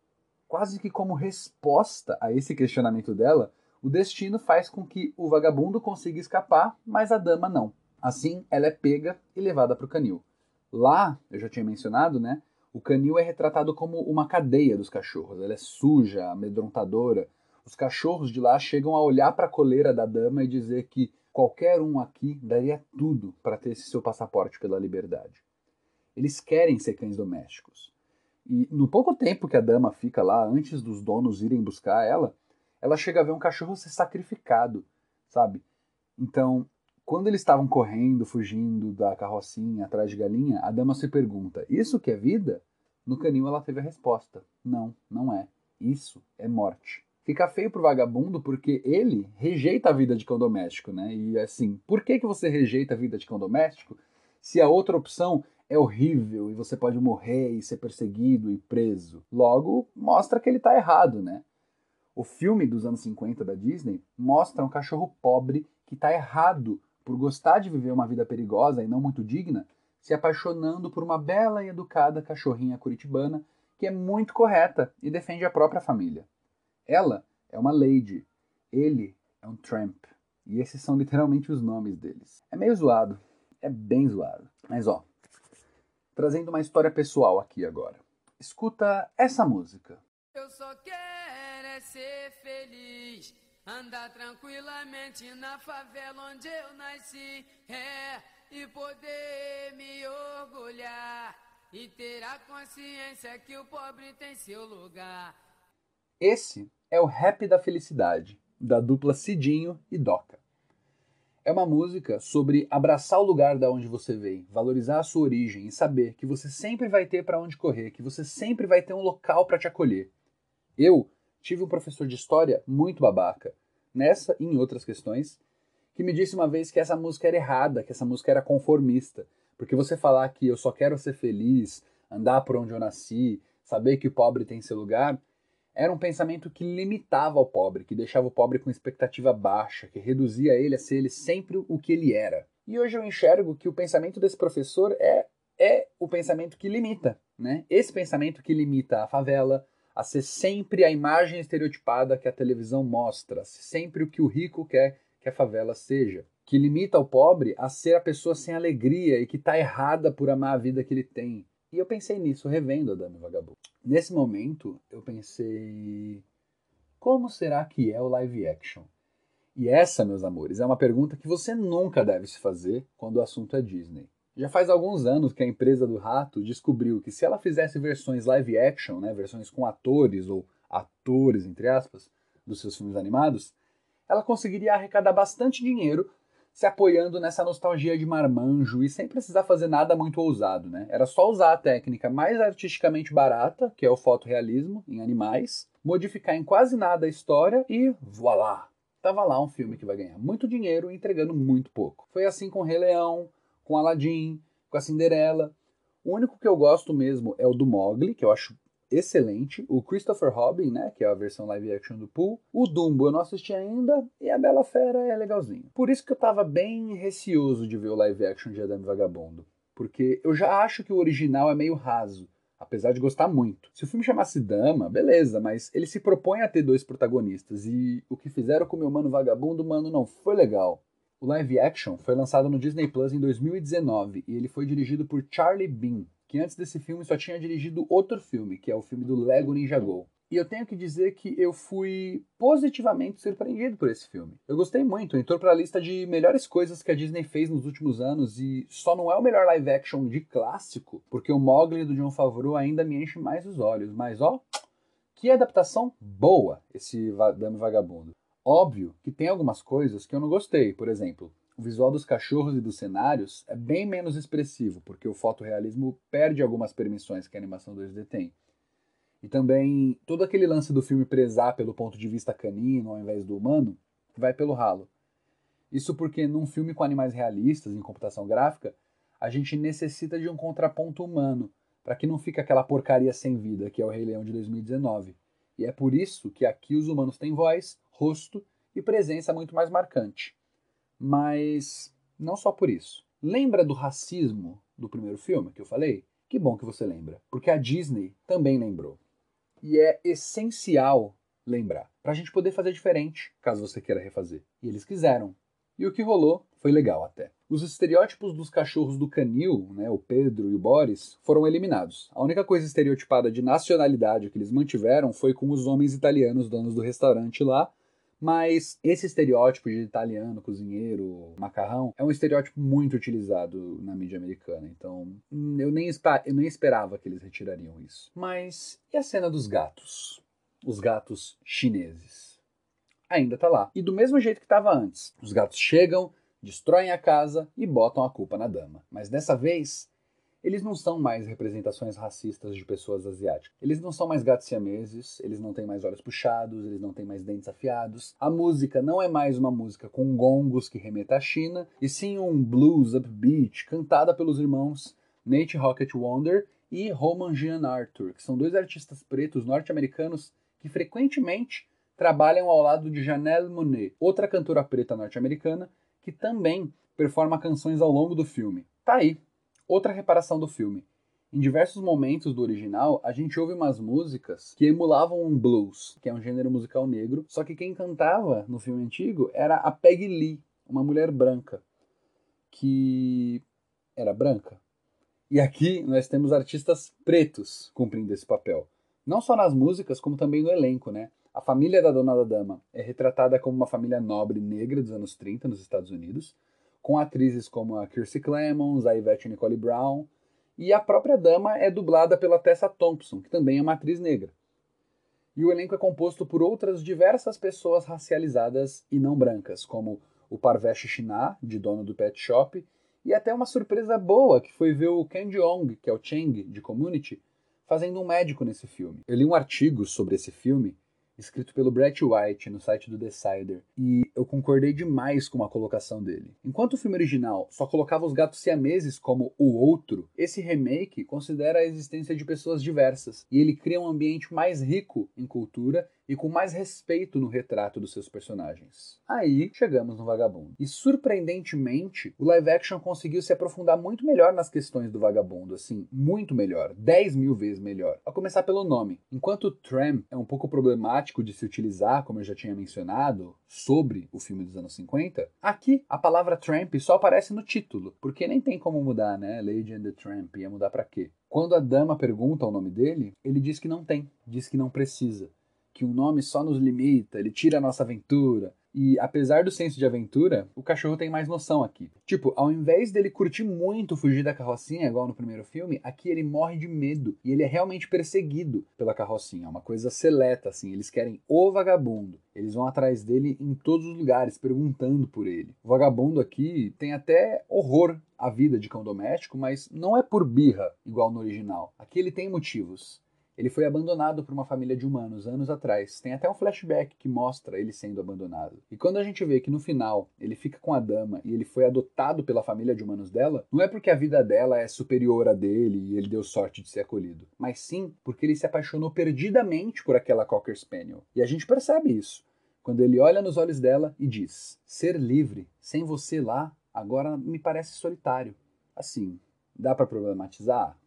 Quase que como resposta a esse questionamento dela, o destino faz com que o vagabundo consiga escapar, mas a dama não. Assim, ela é pega e levada para o canil. Lá, eu já tinha mencionado, né? O canil é retratado como uma cadeia dos cachorros. Ela é suja, amedrontadora. Os cachorros de lá chegam a olhar para a coleira da dama e dizer que qualquer um aqui daria tudo para ter esse seu passaporte pela liberdade. Eles querem ser cães domésticos. E no pouco tempo que a dama fica lá, antes dos donos irem buscar ela, ela chega a ver um cachorro ser sacrificado, sabe? Então, quando eles estavam correndo, fugindo da carrocinha atrás de galinha, a dama se pergunta: Isso que é vida? No canil ela teve a resposta: Não, não é. Isso é morte. Fica feio pro vagabundo porque ele rejeita a vida de cão doméstico, né? E assim, por que, que você rejeita a vida de cão doméstico se a outra opção é horrível e você pode morrer e ser perseguido e preso? Logo, mostra que ele tá errado, né? O filme dos anos 50 da Disney mostra um cachorro pobre que tá errado por gostar de viver uma vida perigosa e não muito digna, se apaixonando por uma bela e educada cachorrinha curitibana que é muito correta e defende a própria família. Ela é uma lady, ele é um tramp. E esses são literalmente os nomes deles. É meio zoado, é bem zoado. Mas ó, trazendo uma história pessoal aqui agora. Escuta essa música. Eu só quero é ser feliz, andar tranquilamente na favela onde eu nasci, é, e poder me orgulhar e ter a consciência que o pobre tem seu lugar. Esse é o Rap da Felicidade, da dupla Cidinho e Doca. É uma música sobre abraçar o lugar da onde você veio, valorizar a sua origem e saber que você sempre vai ter para onde correr, que você sempre vai ter um local para te acolher. Eu tive um professor de história muito babaca, nessa e em outras questões, que me disse uma vez que essa música era errada, que essa música era conformista, porque você falar que eu só quero ser feliz, andar por onde eu nasci, saber que o pobre tem seu lugar, era um pensamento que limitava o pobre, que deixava o pobre com expectativa baixa, que reduzia ele a ser ele sempre o que ele era. E hoje eu enxergo que o pensamento desse professor é, é o pensamento que limita, né? Esse pensamento que limita a favela a ser sempre a imagem estereotipada que a televisão mostra, sempre o que o rico quer que a favela seja, que limita o pobre a ser a pessoa sem alegria e que está errada por amar a vida que ele tem, e eu pensei nisso, revendo a Dama Vagabundo. Nesse momento, eu pensei: como será que é o live action? E essa, meus amores, é uma pergunta que você nunca deve se fazer quando o assunto é Disney. Já faz alguns anos que a empresa do rato descobriu que se ela fizesse versões live action, né, versões com atores ou atores entre aspas, dos seus filmes animados, ela conseguiria arrecadar bastante dinheiro se apoiando nessa nostalgia de marmanjo e sem precisar fazer nada muito ousado, né? Era só usar a técnica mais artisticamente barata, que é o fotorrealismo em animais, modificar em quase nada a história e voilá! Tava lá um filme que vai ganhar muito dinheiro entregando muito pouco. Foi assim com Rei Leão, com Aladdin, com a Cinderela. O único que eu gosto mesmo é o do Mogli, que eu acho excelente. O Christopher Robin, né, que é a versão live action do Pooh. O Dumbo eu não assisti ainda. E a Bela Fera é legalzinho. Por isso que eu tava bem receoso de ver o live action de Adame Vagabundo. Porque eu já acho que o original é meio raso apesar de gostar muito. Se o filme chamasse Dama, beleza, mas ele se propõe a ter dois protagonistas e o que fizeram com o meu mano vagabundo, mano, não foi legal. O live action foi lançado no Disney Plus em 2019 e ele foi dirigido por Charlie Bean, que antes desse filme só tinha dirigido outro filme, que é o filme do Lego Ninja Go. E eu tenho que dizer que eu fui positivamente surpreendido por esse filme. Eu gostei muito, entrou para a lista de melhores coisas que a Disney fez nos últimos anos e só não é o melhor live action de clássico, porque o Mowgli do John Favreau ainda me enche mais os olhos. Mas ó, que adaptação boa esse Dame Vagabundo. Óbvio que tem algumas coisas que eu não gostei, por exemplo, o visual dos cachorros e dos cenários é bem menos expressivo, porque o fotorrealismo perde algumas permissões que a animação 2D tem. E também todo aquele lance do filme prezar pelo ponto de vista canino ao invés do humano vai pelo ralo. Isso porque num filme com animais realistas em computação gráfica, a gente necessita de um contraponto humano, para que não fique aquela porcaria sem vida que é o Rei Leão de 2019. E é por isso que aqui os humanos têm voz, rosto e presença muito mais marcante. Mas não só por isso. Lembra do racismo do primeiro filme que eu falei? Que bom que você lembra, porque a Disney também lembrou. E é essencial lembrar, para a gente poder fazer diferente, caso você queira refazer. E eles quiseram. E o que rolou foi legal até. Os estereótipos dos cachorros do canil, né, o Pedro e o Boris, foram eliminados. A única coisa estereotipada de nacionalidade que eles mantiveram foi com os homens italianos donos do restaurante lá, mas esse estereótipo de italiano, cozinheiro, macarrão, é um estereótipo muito utilizado na mídia americana. Então, eu nem, eu nem esperava que eles retirariam isso. Mas e a cena dos gatos? Os gatos chineses. Ainda tá lá. E do mesmo jeito que estava antes. Os gatos chegam, destroem a casa e botam a culpa na dama. Mas dessa vez, eles não são mais representações racistas de pessoas asiáticas. Eles não são mais gatos siameses, eles não têm mais olhos puxados, eles não têm mais dentes afiados. A música não é mais uma música com gongos que remeta à China, e sim um blues upbeat cantada pelos irmãos Nate Rocket Wonder e Roman Jean Arthur, que são dois artistas pretos norte-americanos que frequentemente trabalham ao lado de Janelle Monáe, outra cantora preta norte-americana que também performa canções ao longo do filme. Tá aí, Outra reparação do filme. Em diversos momentos do original, a gente ouve umas músicas que emulavam um blues, que é um gênero musical negro, só que quem cantava no filme antigo era a Peggy Lee, uma mulher branca, que era branca. E aqui nós temos artistas pretos cumprindo esse papel. Não só nas músicas, como também no elenco, né? A família da Dona da Dama é retratada como uma família nobre negra dos anos 30 nos Estados Unidos, com atrizes como a Kirstie Clemons, a Yvette Nicole Brown, e a própria dama é dublada pela Tessa Thompson, que também é uma atriz negra. E o elenco é composto por outras diversas pessoas racializadas e não brancas, como o Parvesh Chinah, de dono do Pet Shop, e até uma surpresa boa, que foi ver o Ken Jeong, que é o Cheng, de Community, fazendo um médico nesse filme. Eu li um artigo sobre esse filme escrito pelo Brett White no site do Decider, e eu concordei demais com a colocação dele. Enquanto o filme original só colocava os gatos siameses como o outro, esse remake considera a existência de pessoas diversas, e ele cria um ambiente mais rico em cultura e com mais respeito no retrato dos seus personagens. Aí chegamos no Vagabundo. E surpreendentemente, o live action conseguiu se aprofundar muito melhor nas questões do Vagabundo, assim, muito melhor, 10 mil vezes melhor. A começar pelo nome. Enquanto Tram é um pouco problemático de se utilizar, como eu já tinha mencionado, sobre o filme dos anos 50, aqui a palavra Tramp só aparece no título, porque nem tem como mudar, né? Lady and the Tramp, ia mudar para quê? Quando a dama pergunta o nome dele, ele diz que não tem, diz que não precisa que um nome só nos limita, ele tira a nossa aventura. E apesar do senso de aventura, o cachorro tem mais noção aqui. Tipo, ao invés dele curtir muito fugir da carrocinha, igual no primeiro filme, aqui ele morre de medo e ele é realmente perseguido pela carrocinha. É uma coisa seleta, assim. Eles querem o vagabundo. Eles vão atrás dele em todos os lugares, perguntando por ele. O vagabundo aqui tem até horror à vida de cão doméstico, mas não é por birra, igual no original. Aqui ele tem motivos Ele foi abandonado por uma família de humanos anos atrás. Tem até um flashback que mostra ele sendo abandonado. E quando a gente vê que no final ele fica com a dama e ele foi adotado pela família de humanos dela, não é porque a vida dela é superior a dele e ele deu sorte de ser acolhido, mas sim porque ele se apaixonou perdidamente por aquela Cocker Spaniel. E a gente percebe isso quando ele olha nos olhos dela e diz: Ser livre sem você lá agora me parece solitário. Assim, dá para problematizar?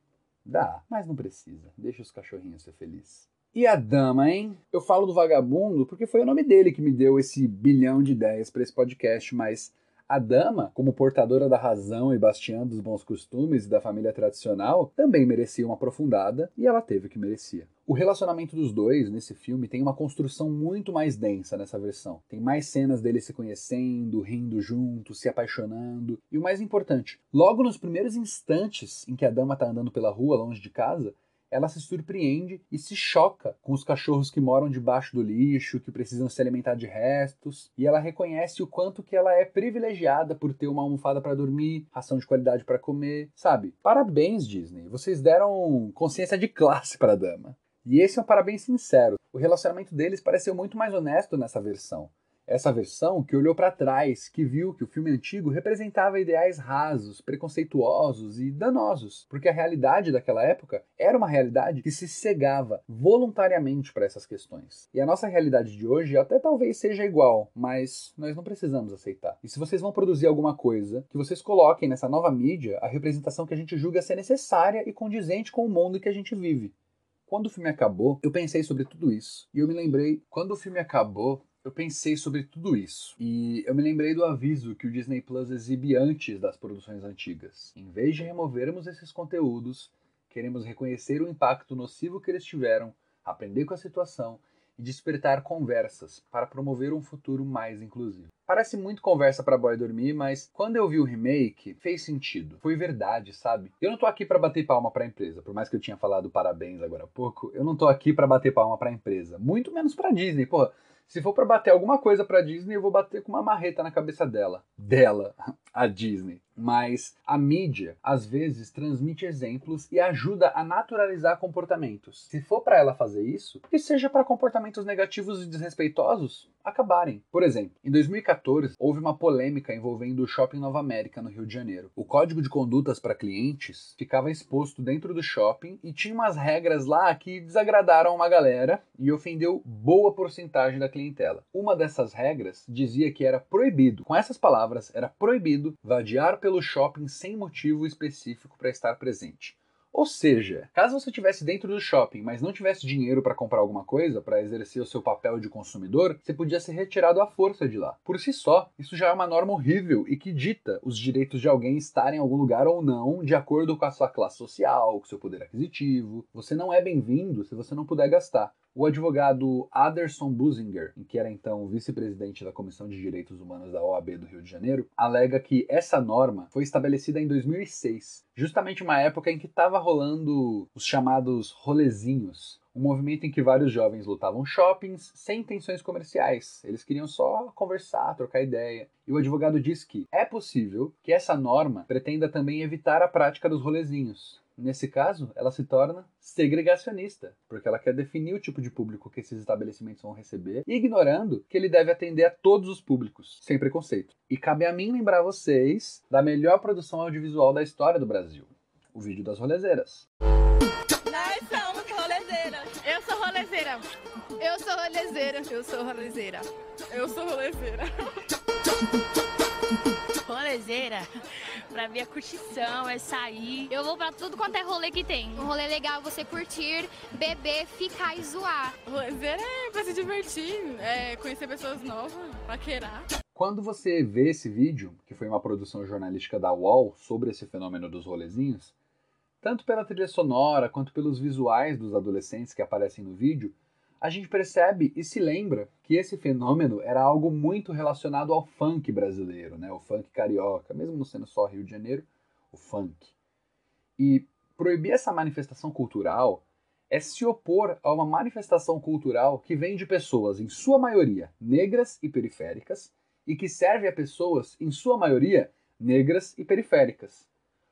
Dá, mas não precisa. Deixa os cachorrinhos ser felizes. E a dama, hein? Eu falo do vagabundo porque foi o nome dele que me deu esse bilhão de ideias para esse podcast, mas a dama, como portadora da razão e bastiã dos bons costumes e da família tradicional, também merecia uma aprofundada e ela teve o que merecia. O relacionamento dos dois nesse filme tem uma construção muito mais densa nessa versão. Tem mais cenas deles se conhecendo, rindo juntos, se apaixonando. E o mais importante, logo nos primeiros instantes em que a dama tá andando pela rua longe de casa, ela se surpreende e se choca com os cachorros que moram debaixo do lixo, que precisam se alimentar de restos, e ela reconhece o quanto que ela é privilegiada por ter uma almofada para dormir, ração de qualidade para comer, sabe? Parabéns Disney, vocês deram consciência de classe para a dama. E esse é um parabéns sincero. O relacionamento deles pareceu muito mais honesto nessa versão. Essa versão que olhou para trás, que viu que o filme antigo representava ideais rasos, preconceituosos e danosos, porque a realidade daquela época era uma realidade que se cegava voluntariamente para essas questões. E a nossa realidade de hoje até talvez seja igual, mas nós não precisamos aceitar. E se vocês vão produzir alguma coisa, que vocês coloquem nessa nova mídia a representação que a gente julga ser necessária e condizente com o mundo que a gente vive. Quando o filme acabou, eu pensei sobre tudo isso. E eu me lembrei, quando o filme acabou, eu pensei sobre tudo isso e eu me lembrei do aviso que o Disney Plus exibe antes das produções antigas. Em vez de removermos esses conteúdos, queremos reconhecer o impacto nocivo que eles tiveram, aprender com a situação e despertar conversas para promover um futuro mais inclusivo. Parece muito conversa para boy dormir, mas quando eu vi o remake, fez sentido. Foi verdade, sabe? Eu não tô aqui para bater palma para a empresa, por mais que eu tinha falado parabéns agora há pouco, eu não tô aqui para bater palma para a empresa, muito menos para Disney, porra. Se for para bater alguma coisa para Disney, eu vou bater com uma marreta na cabeça dela. Dela, a Disney. Mas a mídia, às vezes, transmite exemplos e ajuda a naturalizar comportamentos. Se for para ela fazer isso, que seja para comportamentos negativos e desrespeitosos acabarem. Por exemplo, em 2014, houve uma polêmica envolvendo o Shopping Nova América, no Rio de Janeiro. O código de condutas para clientes ficava exposto dentro do shopping e tinha umas regras lá que desagradaram uma galera e ofendeu boa porcentagem da clientela. Uma dessas regras dizia que era proibido, com essas palavras, era proibido vadiar pelo shopping sem motivo específico para estar presente. Ou seja, caso você estivesse dentro do shopping, mas não tivesse dinheiro para comprar alguma coisa, para exercer o seu papel de consumidor, você podia ser retirado à força de lá. Por si só, isso já é uma norma horrível e que dita os direitos de alguém estar em algum lugar ou não, de acordo com a sua classe social, com seu poder aquisitivo. Você não é bem-vindo se você não puder gastar. O advogado Aderson Businger, que era então vice-presidente da Comissão de Direitos Humanos da OAB do Rio de Janeiro, alega que essa norma foi estabelecida em 2006, justamente uma época em que estava rolando os chamados rolezinhos, um movimento em que vários jovens lutavam shoppings sem intenções comerciais. Eles queriam só conversar, trocar ideia. E o advogado diz que é possível que essa norma pretenda também evitar a prática dos rolezinhos. Nesse caso, ela se torna segregacionista, porque ela quer definir o tipo de público que esses estabelecimentos vão receber, ignorando que ele deve atender a todos os públicos, sem preconceito. E cabe a mim lembrar vocês da melhor produção audiovisual da história do Brasil, o vídeo das rolezeiras. Nós somos rolezeiras. Eu sou rolezeira. Eu sou rolezeira. Eu sou rolezeira. Eu sou rolezeira. Rolezeira, pra mim é curtição, é sair. Eu vou pra tudo quanto é rolê que tem. Um rolê legal é você curtir, beber, ficar e zoar. Rolezeira é pra se divertir, é conhecer pessoas novas, paquerar. Quando você vê esse vídeo, que foi uma produção jornalística da UOL sobre esse fenômeno dos rolezinhos, tanto pela trilha sonora quanto pelos visuais dos adolescentes que aparecem no vídeo, a gente percebe e se lembra que esse fenômeno era algo muito relacionado ao funk brasileiro, né? o funk carioca, mesmo não sendo só Rio de Janeiro, o funk. E proibir essa manifestação cultural é se opor a uma manifestação cultural que vem de pessoas, em sua maioria, negras e periféricas, e que serve a pessoas, em sua maioria, negras e periféricas,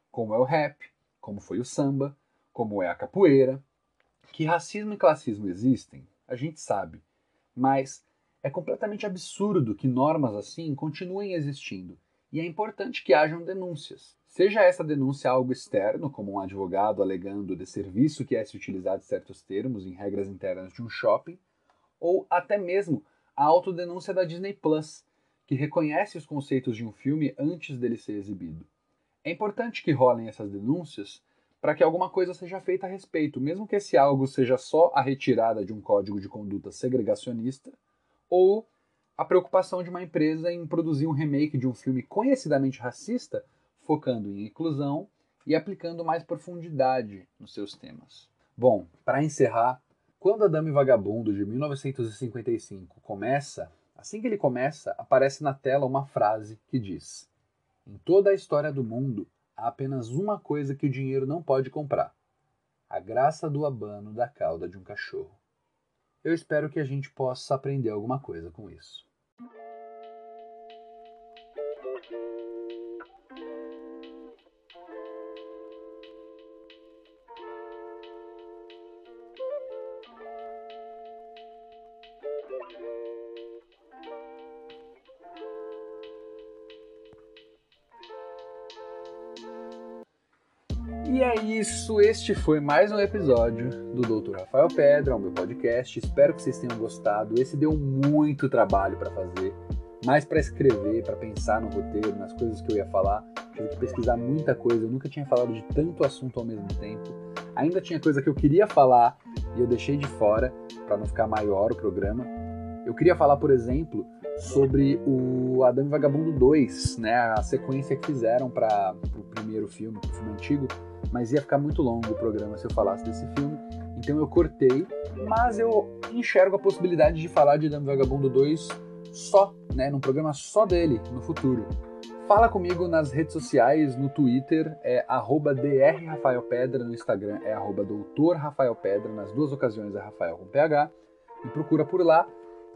como é o rap, como foi o samba, como é a capoeira, Que racismo e classismo existem, a gente sabe, mas é completamente absurdo que normas assim continuem existindo, e é importante que hajam denúncias. Seja essa denúncia algo externo, como um advogado alegando de serviço que é se utilizar de certos termos em regras internas de um shopping, ou até mesmo a autodenúncia da Disney Plus, que reconhece os conceitos de um filme antes dele ser exibido. É importante que rolem essas denúncias para que alguma coisa seja feita a respeito, mesmo que esse algo seja só a retirada de um código de conduta segregacionista ou a preocupação de uma empresa em produzir um remake de um filme conhecidamente racista, focando em inclusão e aplicando mais profundidade nos seus temas. Bom, para encerrar, quando A Dama e Vagabundo de 1955 começa, assim que ele começa, aparece na tela uma frase que diz: Em toda a história do mundo, há apenas uma coisa que o dinheiro não pode comprar: a graça do abano da cauda de um cachorro. Eu espero que a gente possa aprender alguma coisa com isso. Isso, este foi mais um episódio do Dr. Rafael Pedra, o meu podcast. Espero que vocês tenham gostado. Esse deu muito trabalho para fazer, mais para escrever, para pensar no roteiro, nas coisas que eu ia falar. Tive que pesquisar muita coisa, eu nunca tinha falado de tanto assunto ao mesmo tempo. Ainda tinha coisa que eu queria falar e eu deixei de fora para não ficar maior o programa. Eu queria falar, por exemplo, sobre o Adam Vagabundo 2, né, a sequência que fizeram para o primeiro filme, o filme antigo, mas ia ficar muito longo o programa se eu falasse desse filme, então eu cortei, mas eu enxergo a possibilidade de falar de Adam e Vagabundo 2 só, né, num programa só dele no futuro. Fala comigo nas redes sociais, no Twitter é drrafaelpedra, no Instagram é doutorrafaelpedra, nas duas ocasiões é Rafael com PH, me procura por lá.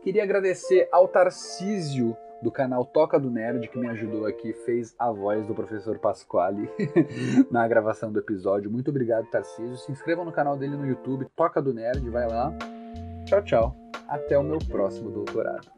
Queria agradecer ao Tarcísio do canal Toca do Nerd que me ajudou aqui, fez a voz do professor Pasquale na gravação do episódio. Muito obrigado, Tarcísio. Se inscrevam no canal dele no YouTube, Toca do Nerd, vai lá. Tchau, tchau. Até o meu próximo doutorado.